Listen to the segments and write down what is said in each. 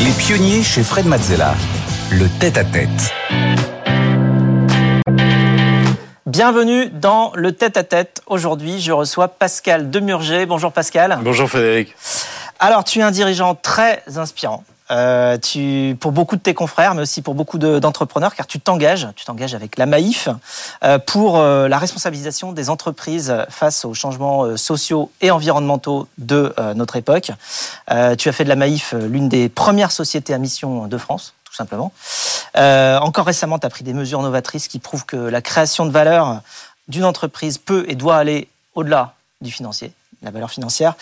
Les pionniers chez Fred Mazzella. Le tête-à-tête. Bienvenue dans le tête-à-tête. Aujourd'hui, je reçois Pascal Demurger. Bonjour Pascal. Bonjour Frédéric. Alors, tu es un dirigeant très inspirant. Euh, tu, pour beaucoup de tes confrères, mais aussi pour beaucoup de- d'entrepreneurs, car tu t'engages, tu t'engages avec la Maïf euh, pour euh, la responsabilisation des entreprises face aux changements euh, sociaux et environnementaux de euh, notre époque. Tu as fait de la euh, l'une des premières sociétés à mission de France, tout simplement. Encore récemment, tu as pris des mesures novatrices qui prouvent que la création de valeur d'une entreprise peut et doit aller au-delà du financier, la valeur financière.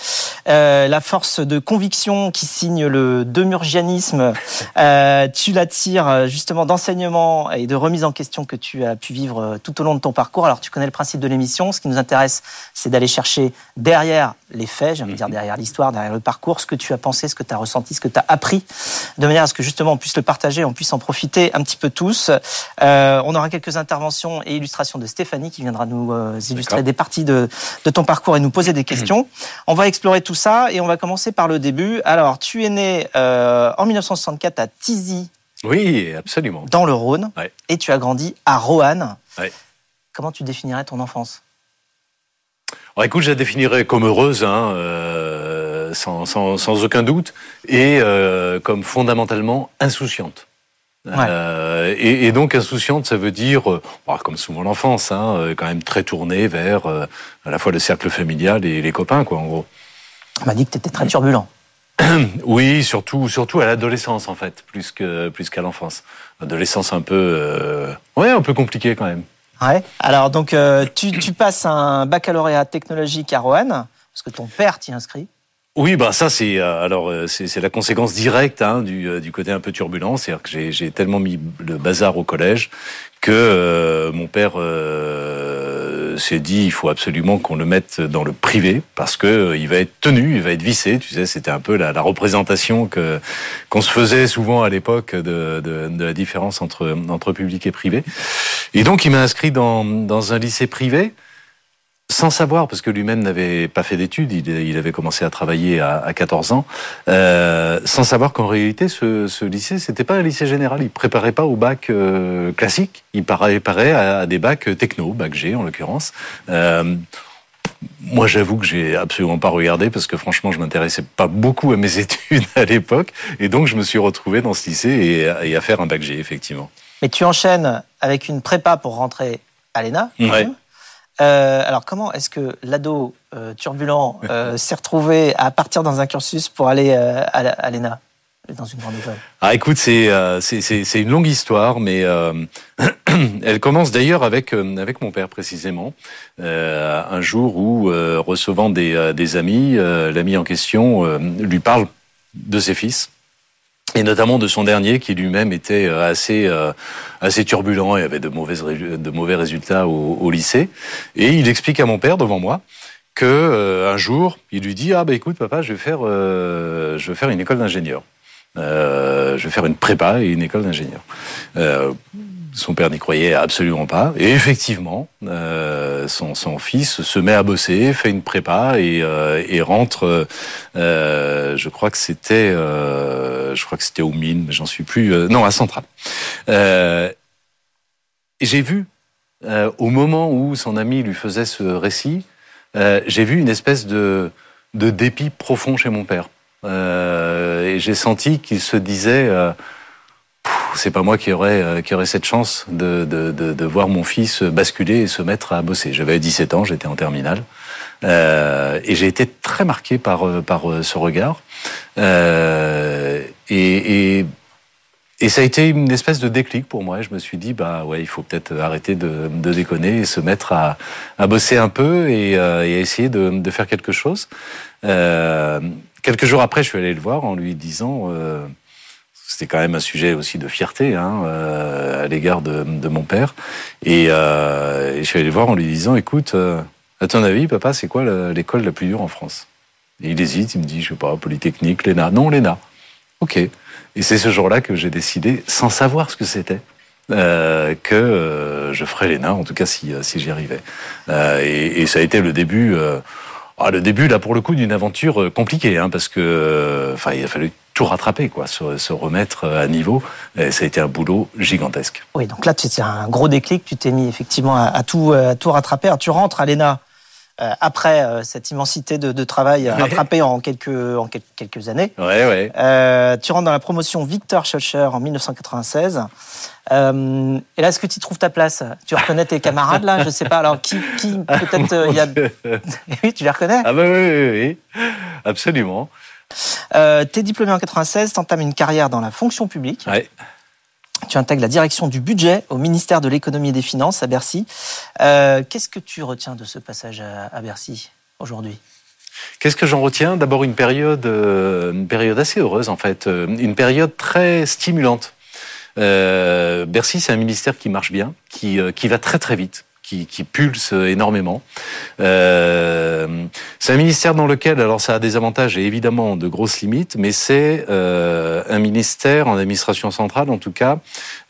Euh, la force de conviction qui signe le demurgianisme, euh, tu l'attires euh, justement d'enseignement et de remise en question que tu as pu vivre euh, tout au long de ton parcours. Alors tu connais le principe de l'émission, ce qui nous intéresse, c'est d'aller chercher derrière les faits, j'ai envie de dire derrière l'histoire, derrière le parcours, ce que tu as pensé, ce que tu as ressenti, ce que tu as appris, de manière à ce que justement on puisse le partager, on puisse en profiter un petit peu tous. Euh, on aura quelques interventions et illustrations de Stéphanie qui viendra nous euh, illustrer des parties de, de ton parcours et nous poser des questions. On va explorer tout ça et on va commencer par le début. Alors, tu es né euh, en 1964 à Tizy, Oui, absolument. dans le Rhône, Ouais. et tu as grandi à Roanne. Ouais. Comment tu définirais ton enfance? Alors, écoute, je la définirais comme heureuse, hein, euh, sans, sans, sans aucun doute, et euh, comme fondamentalement insouciante. Euh, et, et donc insouciante, ça veut dire, bah, comme souvent l'enfance, hein, quand même très tournée vers à la fois le cercle familial et les copains, quoi, en gros. On m'a dit que tu étais très turbulent. Oui, surtout, surtout à l'adolescence en fait, plus que plus qu'à l'enfance. Adolescence un peu, euh, ouais, un peu compliquée quand même. Ouais. Alors, donc, euh, tu, tu passes un baccalauréat technologique à Roanne, parce que ton père t'y inscrit. Oui, bah ça c'est euh, alors euh, c'est la conséquence directe hein, du, du côté un peu turbulent, c'est-à-dire que j'ai j'ai tellement mis le bazar au collège que euh, mon père euh, s'est dit il faut absolument qu'on le mette dans le privé parce que euh, il va être tenu, il va être vissé. Tu sais, c'était un peu la, représentation qu'on se faisait souvent à l'époque de, la différence entre entre public et privé. Et donc il m'a inscrit dans un lycée privé sans savoir, parce que lui-même n'avait pas fait d'études, il, avait commencé à travailler à, à 14 ans, euh, sans savoir qu'en réalité, ce, ce lycée, c'était pas un lycée général. Il préparait pas au bac euh, classique, il préparait à, à des bacs techno, bac G en l'occurrence. Euh, moi, j'avoue que j'ai absolument pas regardé parce que franchement, je m'intéressais pas beaucoup à mes études à l'époque, et donc je me suis retrouvé dans ce lycée et, à- et à faire un bac G effectivement. Mais tu enchaînes avec une prépa pour rentrer à l'ENA. Ouais. même. Euh, alors, comment est-ce que l'ado euh, turbulent euh, s'est retrouvé à partir dans un cursus pour aller à, l'ENA, dans une grande école? Ah, écoute, c'est c'est une longue histoire, mais elle commence d'ailleurs avec avec mon père précisément. Un jour où recevant des des amis, l'ami en question lui parle de ses fils. Et notamment de son dernier, qui lui-même était euh, assez euh, assez turbulent et avait de de mauvais résultats au, au lycée. Et il explique à mon père devant moi que euh, un jour, il lui dit ah bah écoute papa, je vais faire euh, je vais faire une école d'ingénieur. Euh, je vais faire une prépa et une école d'ingénieur. Euh, son père n'y croyait absolument pas. Et effectivement, euh, son, fils se met à bosser, fait une prépa et, rentre. je crois que c'était, je crois que c'était aux mines, mais j'en suis plus. non, à Centrale. J'ai vu au moment où son ami lui faisait ce récit, j'ai vu une espèce de, dépit profond chez mon père. Et j'ai senti qu'il se disait, euh, c'est pas moi qui aurais, euh, qui aurais cette chance de, de, de, voir mon fils basculer et se mettre à bosser. J'avais 17 ans, j'étais en terminale. Euh, et j'ai été très marqué par, par ce regard. Et, et, ça a été une espèce de déclic pour moi. Je me suis dit, bah ouais, il faut peut-être arrêter de, déconner et se mettre à, à bosser un peu et, à essayer de, faire quelque chose. Quelques jours après, je suis allé le voir en lui disant, euh, c'était quand même un sujet aussi de fierté hein, euh, à l'égard de, mon père. Et, euh, et je suis allé le voir en lui disant, écoute, à ton avis, papa, c'est quoi l'école la plus dure en France? Et il hésite, il me dit, je sais pas, Polytechnique, l'ENA. Non, l'ENA. Ok. Et c'est ce jour-là que j'ai décidé, sans savoir ce que c'était, que je ferais l'ENA, en tout cas si, si j'y arrivais. Et, ça a été le début, ah, le début là pour le coup d'une aventure euh, compliquée, hein, parce que, euh, enfin, il a fallu tout rattraper, quoi, se, remettre à niveau. Et ça a été un boulot gigantesque. Oui, donc là, c'est un gros déclic. Tu t'es mis effectivement à, tout, à tout rattraper. Tu rentres à l'ENA euh, après euh, cette immensité de, de travail rattrapé en quelques, en quelques années. Ouais, ouais. Euh, tu rentres dans la promotion Victor Schulcher en 1996. Euh, et là, est-ce que tu trouves ta place? Tu reconnais tes camarades là? Je sais pas. Alors, qui, qui peut-être il y a. oui, tu les reconnais? Ah, bah oui, oui, oui. Absolument. Euh, tu es diplômé en 96, tu entames une carrière dans la fonction publique. Ouais. Tu intègres la direction du budget au ministère de l'économie et des finances à Bercy. Euh, qu'est-ce que tu retiens de ce passage à, Bercy aujourd'hui? Qu'est-ce que j'en retiens? D'abord une période, euh, une période assez heureuse en fait, euh, une période très stimulante. Bercy, c'est un ministère qui marche bien, qui, qui va très très vite qui, pulse énormément. Euh, c'est un ministère dans lequel, alors ça a des avantages et évidemment de grosses limites, mais c'est euh, un ministère en administration centrale en tout cas,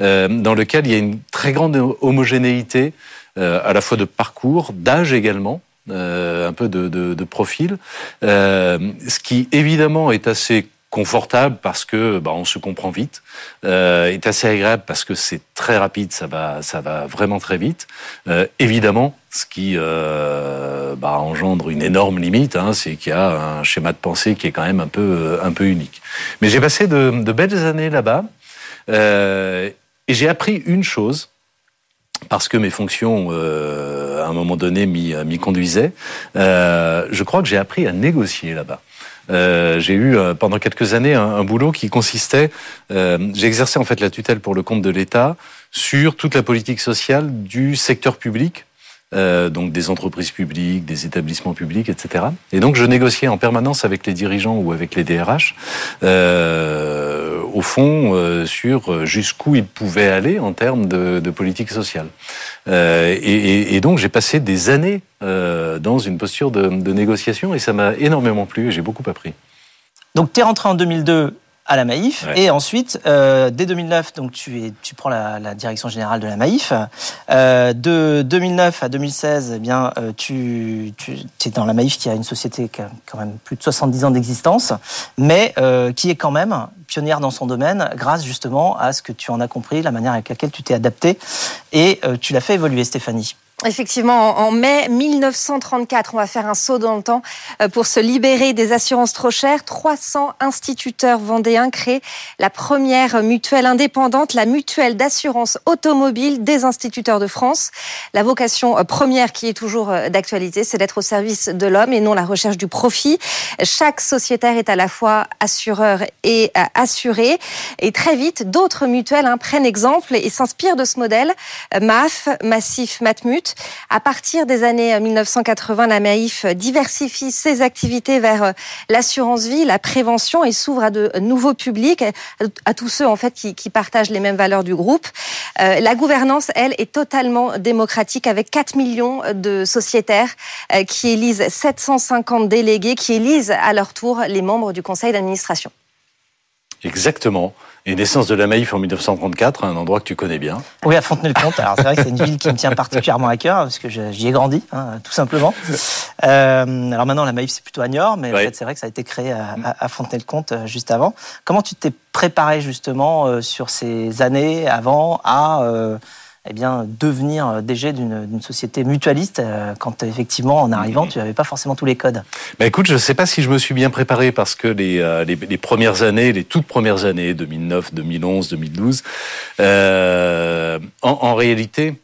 euh, dans lequel il y a une très grande homogénéité à la fois de parcours, d'âge également. Un peu de, de, de profil, ce qui évidemment est assez confortable parce que bah, on se comprend vite, euh, est assez agréable parce que c'est très rapide, ça va, ça va vraiment très vite. Euh, évidemment, ce qui euh, bah, engendre une énorme limite, hein, c'est qu'il y a un schéma de pensée qui est quand même un peu, un peu unique. Mais j'ai passé de, de, belles années là-bas euh, et j'ai appris une chose parce que mes fonctions, euh, à un moment donné, m'y conduisaient. Euh, je crois que j'ai appris à négocier là-bas. Euh, j'ai eu euh, pendant quelques années un, boulot qui consistait, euh, j'ai en fait la tutelle pour le compte de l'État sur toute la politique sociale du secteur public. Euh, donc des entreprises publiques, des établissements publics, etc. Et donc je négociais en permanence avec les dirigeants ou avec les DRH, euh, au fond, sur jusqu'où ils pouvaient aller en termes de, politique sociale. Euh, et, donc j'ai passé des années euh, dans une posture de, de, négociation et ça m'a énormément plu et j'ai beaucoup appris. Donc tu es rentré en 2002 à la Maïf ouais. et ensuite euh, dès 2009 donc tu es tu prends la, la direction générale de la Maïf euh, de 2009 à 2016 eh bien euh, tu, tu es dans la Maïf qui a une société qui a quand même plus de 70 ans d'existence mais euh, qui est quand même pionnière dans son domaine grâce justement à ce que tu en as compris la manière avec laquelle tu t'es adapté et euh, tu l'as fait évoluer Stéphanie Effectivement, en mai 1934, on va faire un saut dans le temps euh, pour se libérer des assurances trop chères. 300 instituteurs vendéens créent la première mutuelle indépendante, la mutuelle d'assurance automobile des instituteurs de France. La vocation euh, première qui est toujours d'actualité, c'est d'être au service de l'homme et non la recherche du profit. Chaque sociétaire est à la fois assureur et assuré. Et très vite, d'autres mutuelles hein, prennent exemple et s'inspirent de ce modèle. MAF, Massif, Matmut, à partir des années 1980, la Maïf diversifie ses activités vers l'assurance vie, la prévention et s'ouvre à de nouveaux publics, à tous ceux en fait qui, qui partagent les mêmes valeurs du groupe. Euh, la gouvernance, elle, est totalement démocratique avec 4 millions de sociétaires euh, qui élisent 750 délégués qui élisent à leur tour les membres du conseil d'administration. Exactement. Et naissance de la Maïf en 1934, un endroit que tu connais bien. Oui, à Fontenay-le-Comte. Alors c'est vrai que c'est une ville qui me tient particulièrement à cœur parce que j'y ai grandi, hein, tout simplement. Euh, alors maintenant, la Maïf c'est plutôt à Niort, mais ouais. c'est vrai que ça a été créé à, à Fontenay-le-Comte euh, juste avant. Comment tu t'es préparé justement euh, sur ces années avant à euh, eh bien, devenir DG d'une société mutualiste quand effectivement en arrivant tu n'avais pas forcément tous les codes bah Écoute, je ne sais pas si je me suis bien préparé parce que les, euh, les, les, premières années, les toutes premières années, 2009, 2011, 2012, euh, en, en réalité,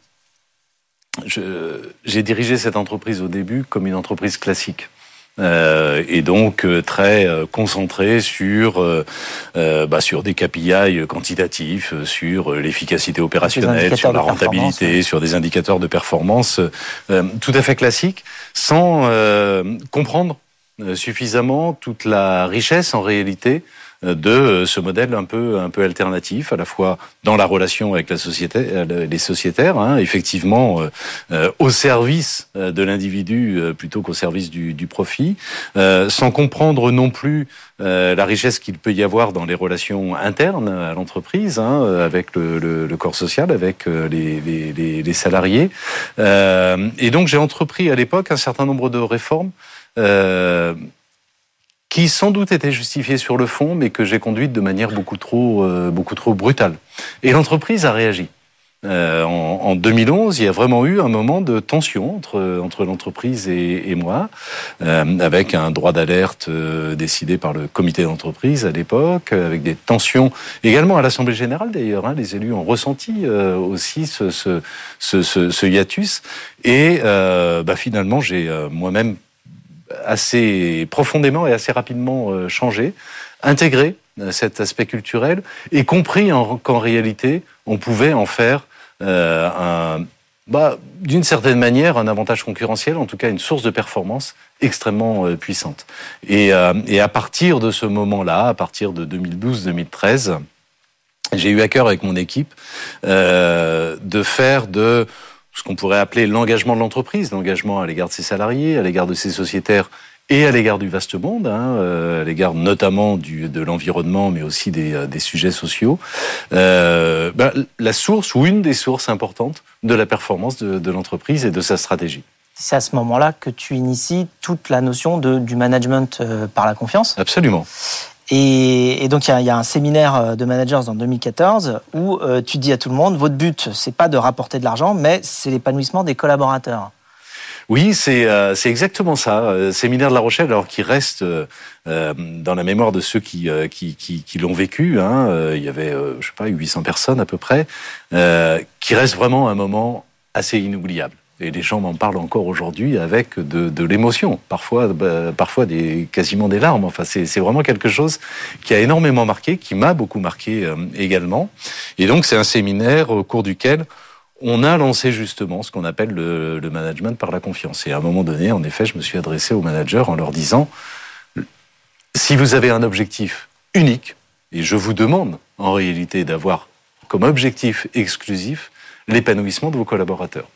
j'ai dirigé cette entreprise au début comme une entreprise classique. Euh, et donc euh, très euh, concentré sur euh, bah, sur des KPI quantitatifs, sur l'efficacité opérationnelle, sur la rentabilité, sur des indicateurs de performance, tout à fait classique, sans comprendre suffisamment toute la richesse en réalité de ce modèle un peu un peu alternatif, à la fois dans la relation avec la société, les sociétaires, hein, effectivement euh, au service de l'individu plutôt qu'au service du, du profit, euh, sans comprendre non plus euh, la richesse qu'il peut y avoir dans les relations internes à l'entreprise, hein, avec le, corps social, avec les, les, les salariés. et donc j'ai entrepris à l'époque un certain nombre de réformes qui sans doute était justifiée sur le fond, mais que j'ai conduite de manière beaucoup trop, euh, beaucoup trop brutale. Et l'entreprise a réagi. Euh, en, en, 2011, il y a vraiment eu un moment de tension entre, entre l'entreprise et, et, moi, euh, avec un droit d'alerte euh, décidé par le comité d'entreprise à l'époque, avec des tensions également à l'Assemblée générale d'ailleurs. Hein, les élus ont ressenti euh, aussi ce, ce, ce, ce, hiatus. Et euh, bah, finalement, j'ai moi-même assez profondément et assez rapidement changé, intégré cet aspect culturel et compris qu'en réalité, on pouvait en faire euh, bah, d'une certaine manière, un avantage concurrentiel, en tout cas une source de performance extrêmement euh, puissante. Et, euh, et, à partir de ce moment-là, à partir de 2012-2013, j'ai eu à cœur avec mon équipe euh, de faire de ce qu'on pourrait appeler l'engagement de l'entreprise, l'engagement à l'égard de ses salariés, à l'égard de ses sociétaires et à l'égard du vaste monde, hein, euh, à l'égard notamment du, de l'environnement, mais aussi des, euh, des sujets sociaux, euh, ben, la source ou une des sources importantes de la performance de, de l'entreprise et de sa stratégie. C'est à ce moment-là que tu inities toute la notion de, du management par la confiance? Absolument. Et, donc, il y, a, un séminaire de managers en 2014 où euh, tu dis à tout le monde, votre but, c'est pas de rapporter de l'argent, mais c'est l'épanouissement des collaborateurs. Oui, c'est euh, exactement ça. Euh, Séminaire de La Rochelle, alors qui reste euh, dans la mémoire de ceux qui euh, qui, l'ont vécu. Hein, euh, il y avait, je sais pas, 800 personnes à peu près, qui reste vraiment un moment assez inoubliable. Et les gens m'en parlent encore aujourd'hui avec de, l'émotion, parfois, bah, parfois des, quasiment des larmes. Enfin, c'est vraiment quelque chose qui a énormément marqué, qui m'a beaucoup marqué également. Et donc, c'est un séminaire au cours duquel on a lancé justement ce qu'on appelle le, le, management par la confiance. Et à un moment donné, en effet, je me suis adressé aux managers en leur disant, si vous avez un objectif unique, et je vous demande en réalité d'avoir comme objectif exclusif l'épanouissement de vos collaborateurs.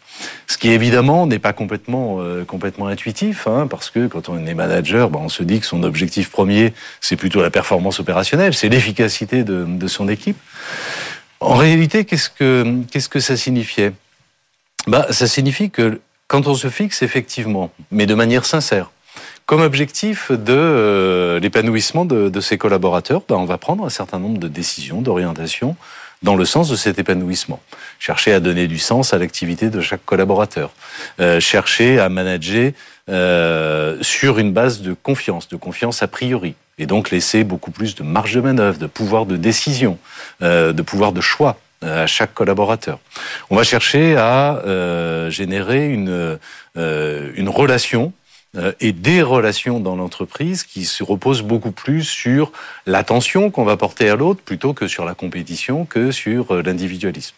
Ce qui évidemment n'est pas complètement euh, complètement intuitif, hein, parce que quand on est manager, ben, on se dit que son objectif premier, c'est plutôt la performance opérationnelle, c'est l'efficacité de, son équipe. En réalité, qu'est-ce que, qu'est-ce que ça signifiait? Bah, Ça signifie que quand on se fixe effectivement, mais de manière sincère, comme objectif de euh, l'épanouissement de, ses collaborateurs, bah, on va prendre un certain nombre de décisions, d'orientation dans le sens de cet épanouissement. Chercher à donner du sens à l'activité de chaque collaborateur. Euh, chercher à manager euh, sur une base de confiance, de confiance a priori et donc laisser beaucoup plus de marge de manœuvre, de pouvoir de décision, euh, de pouvoir de choix euh, à chaque collaborateur. On va chercher à euh, générer une, euh, une relation et des relations dans l'entreprise qui se reposent beaucoup plus sur l'attention qu'on va porter à l'autre plutôt que sur la compétition, que sur euh, l'individualisme.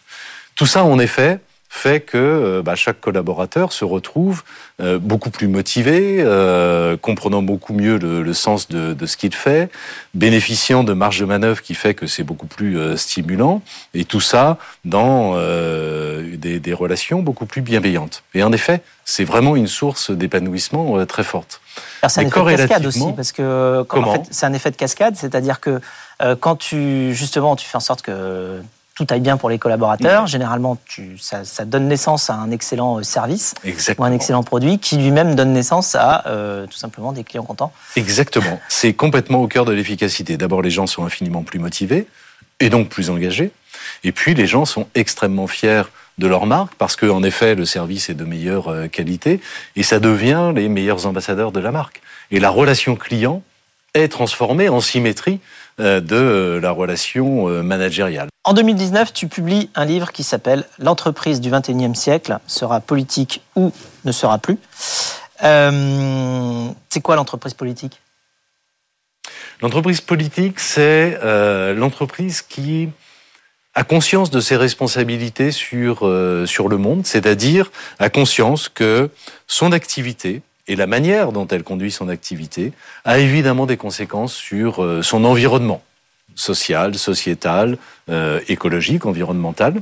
Tout ça, en effet, fait que euh, bah, chaque collaborateur se retrouve euh, beaucoup plus motivé, euh, comprenant beaucoup mieux le, le sens de, de ce qu'il fait, bénéficiant de marge de manœuvre qui fait que c'est beaucoup plus euh, stimulant, et tout ça dans des, des, relations beaucoup plus bienveillantes. Et en effet, c'est vraiment une source d'épanouissement très forte. C'est un effet de cascade aussi, parce que en fait, c'est un effet de cascade, c'est-à-dire que quand tu justement tu fais en sorte que tout aille bien pour les collaborateurs. Mmh. Généralement, tu, ça, ça, donne naissance à un excellent euh, service Exactement. ou un excellent produit qui lui-même donne naissance à euh, tout simplement des clients contents. Exactement. C'est complètement au cœur de l'efficacité. D'abord, les gens sont infiniment plus motivés et donc plus engagés. Et puis, les gens sont extrêmement fiers de leur marque parce que, en effet, le service est de meilleure euh, qualité et ça devient les meilleurs ambassadeurs de la marque. Et la relation client est transformée en symétrie de la relation managériale. En 2019, tu publies un livre qui s'appelle L'entreprise du 21e siècle. Sera politique ou ne sera plus. Euh, c'est quoi l'entreprise politique? L'entreprise politique, c'est euh, l'entreprise qui a conscience de ses responsabilités sur, euh, sur le monde, c'est-à-dire a conscience que son activité, et la manière dont elle conduit son activité a évidemment des conséquences sur son environnement social, sociétal, euh, écologique, environnemental.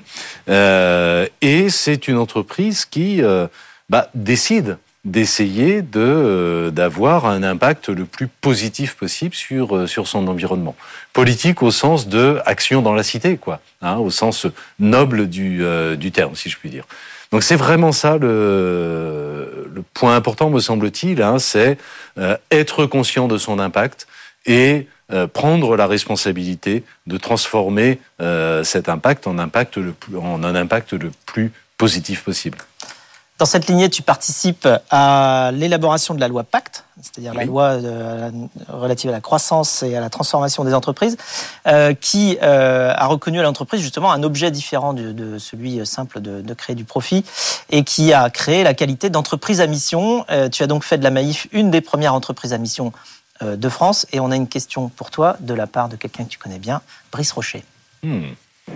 Euh, et c'est une entreprise qui euh, bah, décide d'essayer de euh, d'avoir un impact le plus positif possible sur euh, sur son environnement politique au sens de action dans la cité quoi hein, au sens noble du du terme si je puis dire donc c'est vraiment ça le le point important, me semble-t-il, hein, c'est être conscient de son impact et prendre la responsabilité de transformer cet impact en, impact le plus, en un impact le plus positif possible. Dans cette lignée, tu participes à l'élaboration de la loi Pacte, c'est-à-dire la loi euh, relative à la croissance et à la transformation des entreprises, euh, qui euh, a reconnu à l'entreprise justement un objet différent de, celui simple de, créer du profit et qui a créé la qualité d'entreprise à mission. tu as donc fait de la Maïf une des premières entreprises à mission de France et on a une question pour toi de la part de quelqu'un que tu connais bien, Brice Rocher. Hmm.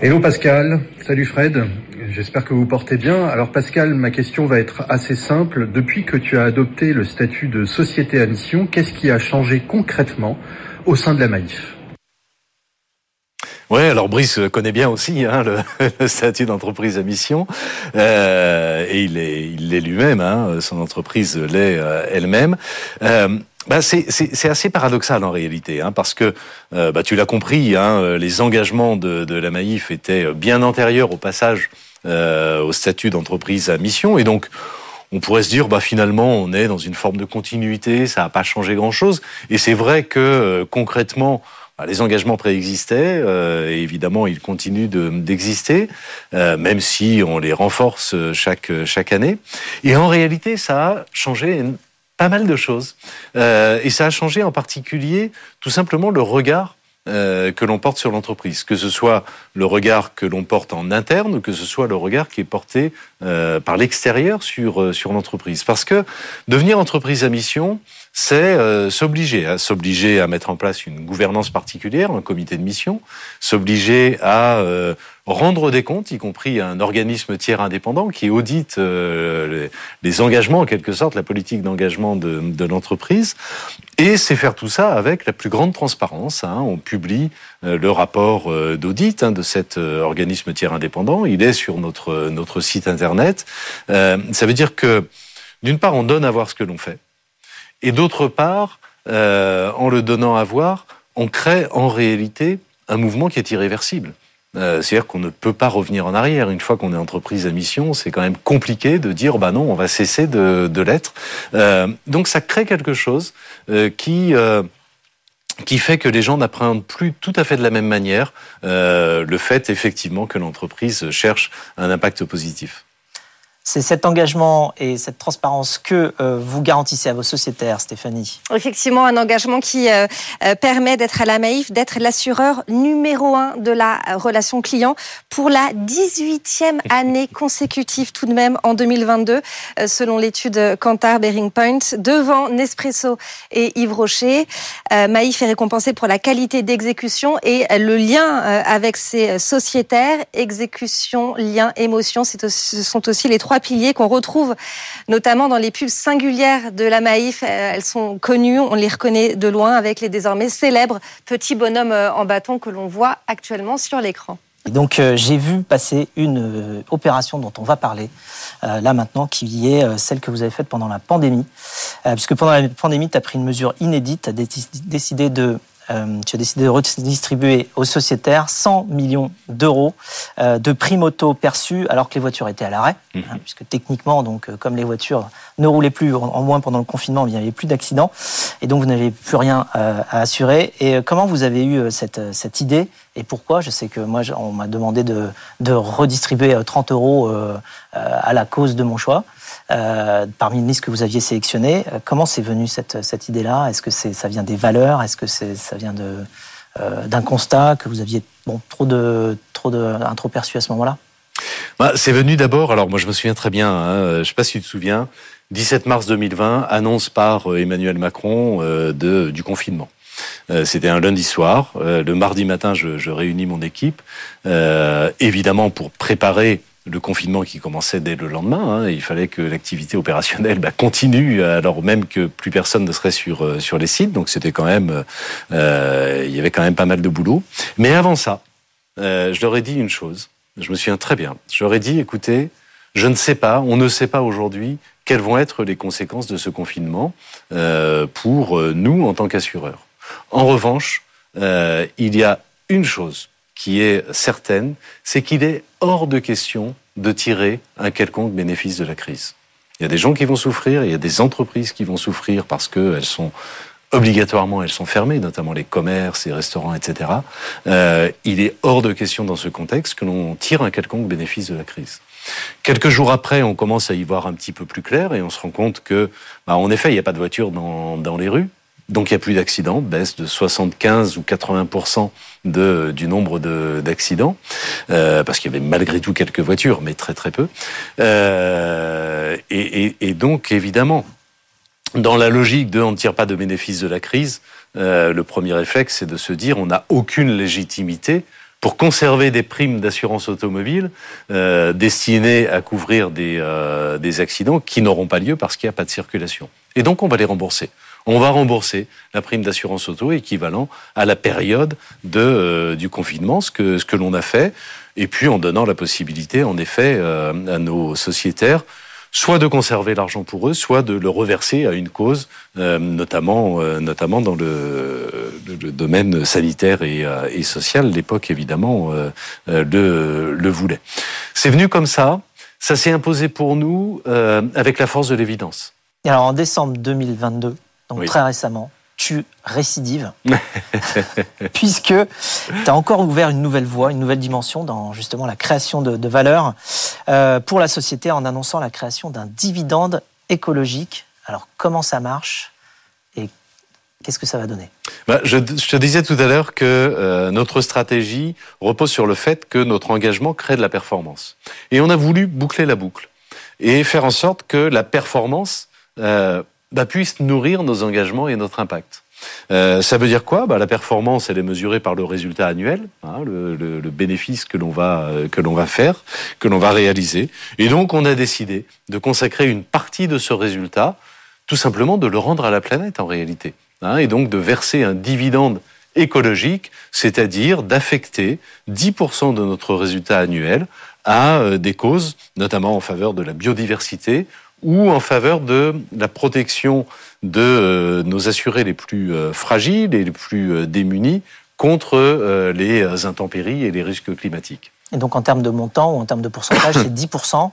Hello Pascal, salut Fred, j'espère que vous portez bien. Alors Pascal, ma question va être assez simple. Depuis que tu as adopté le statut de société à mission, qu'est-ce qui a changé concrètement au sein de la Maïf Ouais, alors Brice connaît bien aussi hein, le, statut d'entreprise à mission, euh, et il est, il l'est lui-même. Hein, son entreprise l'est euh, elle-même. Euh, bah c'est assez paradoxal en réalité, hein, parce que euh, bah, tu l'as compris, hein, euh, les engagements de, de, la Maïf étaient bien antérieurs au passage euh, au statut d'entreprise à mission, et donc on pourrait se dire, bah finalement, on est dans une forme de continuité, ça n'a pas changé grand-chose, et c'est vrai que euh, concrètement, bah, les engagements préexistaient, euh, et évidemment, ils continuent d'exister, même si on les renforce chaque chaque année. Et en réalité, ça a changé pas mal de choses. Euh, et ça a changé en particulier tout simplement le regard euh, que l'on porte sur l'entreprise, que ce soit le regard que l'on porte en interne ou que ce soit le regard qui est porté euh, par l'extérieur sur sur l'entreprise. Parce que devenir entreprise à mission, c'est s'obliger, à s'obliger à mettre en place une gouvernance particulière, un comité de mission, s'obliger à rendre des comptes, y compris un organisme tiers indépendant qui audite euh, les, engagements, en quelque sorte, la politique d'engagement de, de l'entreprise. Et c'est faire tout ça avec la plus grande transparence. Hein. On publie euh, le rapport euh, d'audit hein, de cet organisme tiers indépendant. Il est sur notre, notre site Internet. ça veut dire que, d'une part, on donne à voir ce que l'on fait. Et d'autre part, en le donnant à voir, on crée en réalité un mouvement qui est irréversible. Euh, c'est-à-dire qu'on ne peut pas revenir en arrière. Une fois qu'on est entreprise à mission, c'est quand même compliqué de dire bah non, on va cesser de, l'être. Euh, donc ça crée quelque chose euh, qui qui fait que les gens n'appréhendent plus tout à fait de la même manière le fait effectivement que l'entreprise cherche un impact positif. C'est cet engagement et cette transparence que euh, vous garantissez à vos sociétaires, Stéphanie. Effectivement, un engagement qui euh, euh, permet d'être à la Maïf, d'être l'assureur numéro un de la relation client pour la 18e année consécutive tout de même en 2022, selon l'étude Kantar Bearing Point, devant Nespresso et Yves Rocher. Maïf est récompensé pour la qualité d'exécution et le lien avec ses sociétaires. Exécution, lien, émotion, ce sont aussi les trois trois piliers qu'on retrouve notamment dans les pubs singulières de la Maïf. Euh, elles sont connues, on les reconnaît de loin avec les désormais célèbres petits bonhommes euh, en bâton que l'on voit actuellement sur l'écran. donc euh, j'ai vu passer une opération dont on va parler là maintenant, qui est celle que vous avez faite pendant la pandémie. puisque pendant la pandémie, tu as pris une mesure inédite, tu as décidé de euh, tu as décidé de redistribuer aux sociétaires 100 millions d'euros euh, de primes auto perçues alors que les voitures étaient à l'arrêt, mhm. hein, puisque techniquement, donc, euh, comme les voitures ne roulaient plus, en moins pendant le confinement, il n'y avait plus d'accidents, et donc vous n'avez plus rien à assurer. Et comment vous avez eu cette, cette idée et pourquoi? Je sais que moi, on m'a demandé de, de, redistribuer 30 euros à la cause de mon choix. Euh, parmi les listes que vous aviez sélectionnées. Euh, comment c'est venu cette, cette idée-là? Est-ce que ça vient des valeurs? Est-ce que ça vient euh, d'un constat que vous aviez trop, de, trop, de, un trop perçu à ce moment-là? Bah, C'est venu d'abord, alors moi je me souviens très bien, hein, je ne sais pas si tu te souviens, 17 mars 2020, annonce par Emmanuel Macron du confinement. C'était un lundi soir. Le mardi matin, je réunis mon équipe, évidemment pour préparer le confinement qui commençait dès le lendemain. Hein, il fallait que l'activité opérationnelle bah, continue alors même que plus personne ne serait sur euh, sur les sites. Donc c'était quand même, euh, euh, il y avait quand même pas mal de boulot. Mais avant ça, je leur ai dit une chose. Je me souviens très bien. Je leur ai dit, écoutez, je ne sais pas, on ne sait pas aujourd'hui quelles vont être les conséquences de ce confinement pour nous en tant qu'assureurs. En revanche, il y a une chose qui est certaine, c'est qu'il est hors de question de tirer un quelconque bénéfice de la crise. Il y a des gens qui vont souffrir, il y a des entreprises qui vont souffrir parce qu'elles sont obligatoirement, elles sont fermées, notamment les commerces, les restaurants, etc. Euh, il est hors de question dans ce contexte que l'on tire un quelconque bénéfice de la crise. Quelques jours après, on commence à y voir un petit peu plus clair et on se rend compte que, bah, en effet, il n'y a pas de voitures dans, dans les rues. Donc il n'y a plus d'accidents, baisse de 75 ou 80% de, du nombre d'accidents, euh, parce qu'il y avait malgré tout quelques voitures, mais très très peu. Euh, et, donc évidemment, dans la logique de on ne tire pas de bénéfice de la crise, euh, le premier réflexe c'est de se dire on n'a aucune légitimité pour conserver des primes d'assurance automobile destinées à couvrir des accidents qui n'auront pas lieu parce qu'il n'y a pas de circulation. Et donc on va les rembourser on va rembourser la prime d'assurance auto équivalent à la période de, euh, du confinement, ce que, ce que l'on a fait, et puis en donnant la possibilité, en effet, euh, à nos sociétaires, soit de conserver l'argent pour eux, soit de le reverser à une cause, euh, notamment, notamment dans le, le, domaine sanitaire et, et social. L'époque, évidemment, le, le voulait. C'est venu comme ça. Ça s'est imposé pour nous avec la force de l'évidence. Alors en décembre 2022, donc très récemment, tu récidives, puisque tu as encore ouvert une nouvelle voie, une nouvelle dimension dans justement la création de, de valeur euh, pour la société en annonçant la création d'un dividende écologique. Alors comment ça marche et qu'est-ce que ça va donner? Bah, je, je, te disais tout à l'heure que euh, notre stratégie repose sur le fait que notre engagement crée de la performance. Et on a voulu boucler la boucle et faire en sorte que la performance euh, bah, puisse nourrir nos engagements et notre impact. Euh, ça veut dire quoi? Bah, La performance, elle est mesurée par le résultat annuel, hein, le, le, le, bénéfice que l'on va euh, que l'on va faire, que l'on va réaliser. Et donc, on a décidé de consacrer une partie de ce résultat, tout simplement de le rendre à la planète en réalité, hein, et donc de verser un dividende écologique, c'est-à-dire d'affecter 10% de notre résultat annuel à euh, des causes, notamment en faveur de la biodiversité ou en faveur de la protection de euh, nos assurés les plus euh, fragiles et les plus euh, démunis contre les intempéries et les risques climatiques. Et donc en termes de montant ou en termes de pourcentage, c'est 10%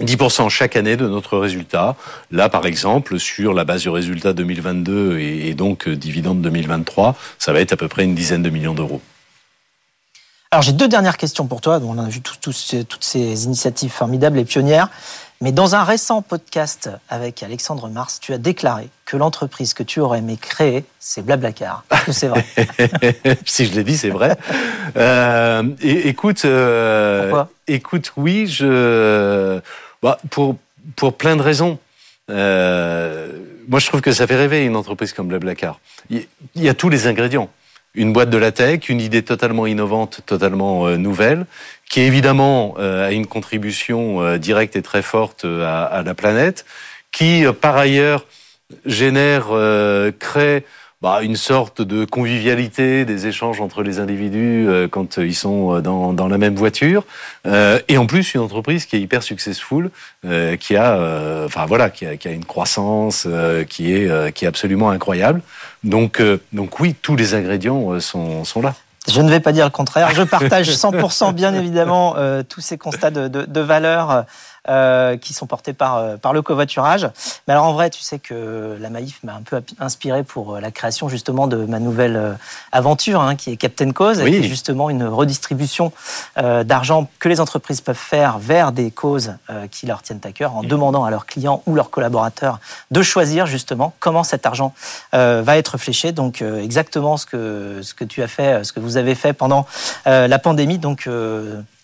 10% chaque année de notre résultat. Là, par exemple, sur la base du résultat 2022 et, donc dividende 2023, ça va être à peu près une dizaine de millions d'euros. Alors j'ai deux dernières questions pour toi. On a vu toutes ces initiatives formidables et pionnières. Mais dans un récent podcast avec Alexandre Mars, tu as déclaré que l'entreprise que tu aurais aimé créer, c'est Blablacar. Est-ce que c'est vrai Si je l'ai dit, c'est vrai. Euh, écoute, euh, Pourquoi écoute, oui, je, bah, pour pour plein de raisons. Euh, moi, je trouve que ça fait rêver une entreprise comme Blablacar. Il y a tous les ingrédients une boîte de la tech, une idée totalement innovante, totalement nouvelle, qui évidemment euh, a une contribution euh, directe et très forte à, à la planète, qui par ailleurs génère, crée bah, une sorte de convivialité des échanges entre les individus euh, quand ils sont dans, dans la même voiture. Euh, et en plus une entreprise qui est hyper successful euh, qui a enfin voilà qui a, qui a, une croissance qui est qui est absolument incroyable. Donc donc oui tous les ingrédients sont, sont là je ne vais pas dire le contraire. Je partage 100% bien évidemment euh, tous ces constats de, de, de valeur euh, qui sont portés par, euh, par le covoiturage. Mais alors en vrai, tu sais que la Maïf m'a un peu inspiré pour euh, la création justement de ma nouvelle aventure hein, qui est Captain Cause, oui. qui est justement une redistribution euh, d'argent que les entreprises peuvent faire vers des causes euh, qui leur tiennent à cœur en mmh. demandant à leurs clients ou leurs collaborateurs de choisir justement comment cet argent va être fléché. Donc exactement ce que, ce que tu as fait, ce que vous avez fait pendant la pandémie. Donc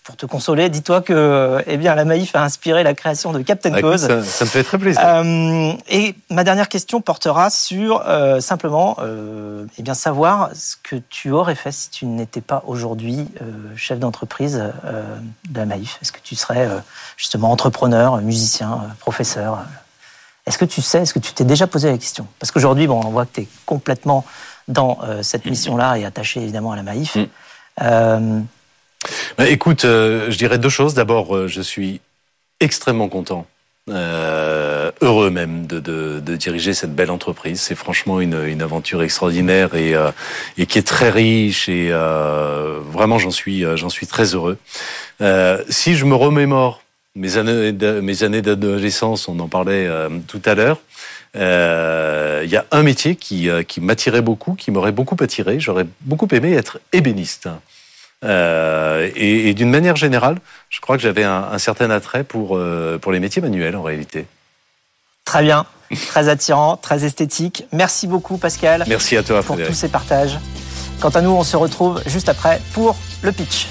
pour te consoler, dis-toi que eh bien, la Maïf a inspiré la création de Captain ah, Cause. Ça, ça, me fait très plaisir. Euh, et ma dernière question portera sur euh, simplement euh, eh bien, savoir ce que tu aurais fait si tu n'étais pas aujourd'hui chef d'entreprise de la Maïf. Est-ce que tu serais justement entrepreneur, musicien, professeur Est-ce que tu sais, est-ce que tu t'es déjà posé la question? Parce qu'aujourd'hui, bon, on voit que tu es complètement dans cette mission-là et attaché évidemment à la Maïf. Mm. Bah, écoute, euh, je dirais deux choses. D'abord, euh, je suis extrêmement content, euh, heureux même de, de, de, diriger cette belle entreprise. C'est franchement une, une, aventure extraordinaire et, euh, et qui est très riche et euh, vraiment j'en suis j'en suis très heureux. si je me remémore mes années, mes années d'adolescence, on en parlait euh, tout à l'heure. Euh, Il y a un métier qui, euh, qui m'attirait beaucoup, qui m'aurait beaucoup attiré. J'aurais beaucoup aimé être ébéniste. Euh, et, et d'une manière générale, je crois que j'avais un, un, certain attrait pour, euh, pour les métiers manuels en réalité. Très bien, très attirant, très esthétique. Merci beaucoup Pascal. Merci à toi pour Frédéric. tous ces partages. Quant à nous, on se retrouve juste après pour le pitch.